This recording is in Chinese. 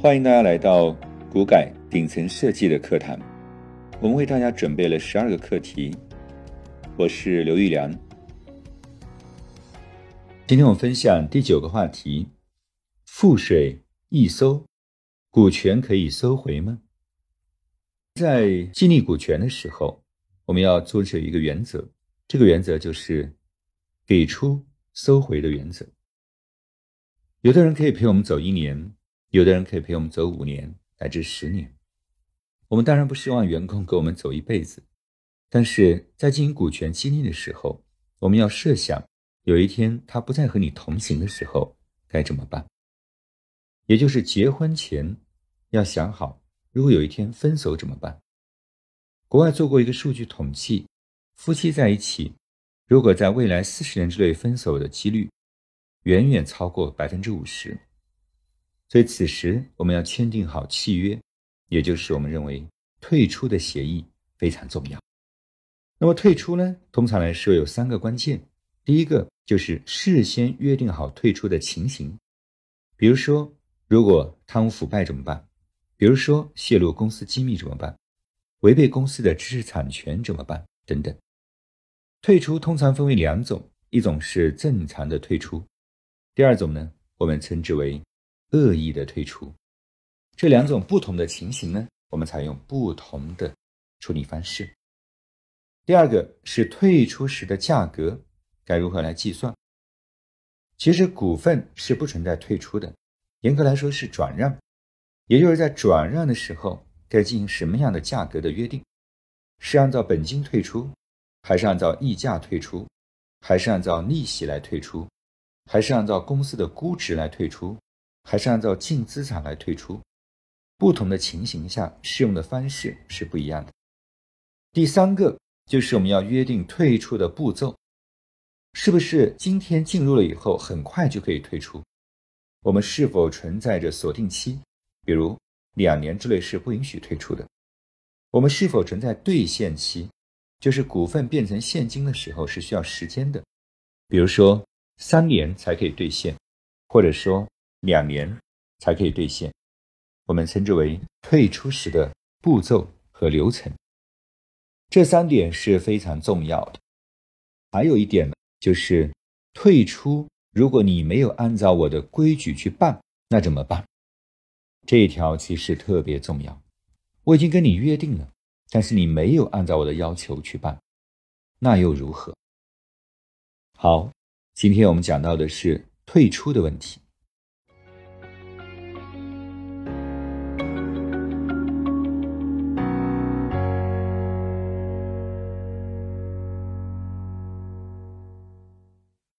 欢迎大家来到股改顶层设计的课堂，我们为大家准备了十二个课题。我是刘玉良，今天我分享第九个话题：覆水易收，股权可以收回吗？在激励股权的时候，我们要遵守一个原则，这个原则就是给出收回的原则。有的人可以陪我们走一年。有的人可以陪我们走五年乃至十年，我们当然不希望员工跟我们走一辈子，但是在进行股权激励的时候，我们要设想有一天他不再和你同行的时候该怎么办。也就是结婚前要想好，如果有一天分手怎么办？国外做过一个数据统计，夫妻在一起，如果在未来四十年之内分手的几率远远超过百分之五十。所以此时我们要签订好契约，也就是我们认为退出的协议非常重要。那么退出呢，通常来说有三个关键，第一个就是事先约定好退出的情形，比如说如果贪污腐败怎么办？比如说泄露公司机密怎么办？违背公司的知识产权怎么办？等等。退出通常分为两种，一种是正常的退出，第二种呢，我们称之为。恶意的退出，这两种不同的情形呢，我们采用不同的处理方式。第二个是退出时的价格该如何来计算？其实股份是不存在退出的，严格来说是转让，也就是在转让的时候该进行什么样的价格的约定？是按照本金退出，还是按照溢价退出，还是按照利息来退出，还是按照公司的估值来退出？还是按照净资产来退出，不同的情形下适用的方式是不一样的。第三个就是我们要约定退出的步骤，是不是今天进入了以后很快就可以退出？我们是否存在着锁定期，比如两年之内是不允许退出的？我们是否存在兑现期，就是股份变成现金的时候是需要时间的，比如说三年才可以兑现，或者说。两年才可以兑现，我们称之为退出时的步骤和流程。这三点是非常重要的。还有一点呢，就是退出，如果你没有按照我的规矩去办，那怎么办？这一条其实特别重要。我已经跟你约定了，但是你没有按照我的要求去办，那又如何？好，今天我们讲到的是退出的问题。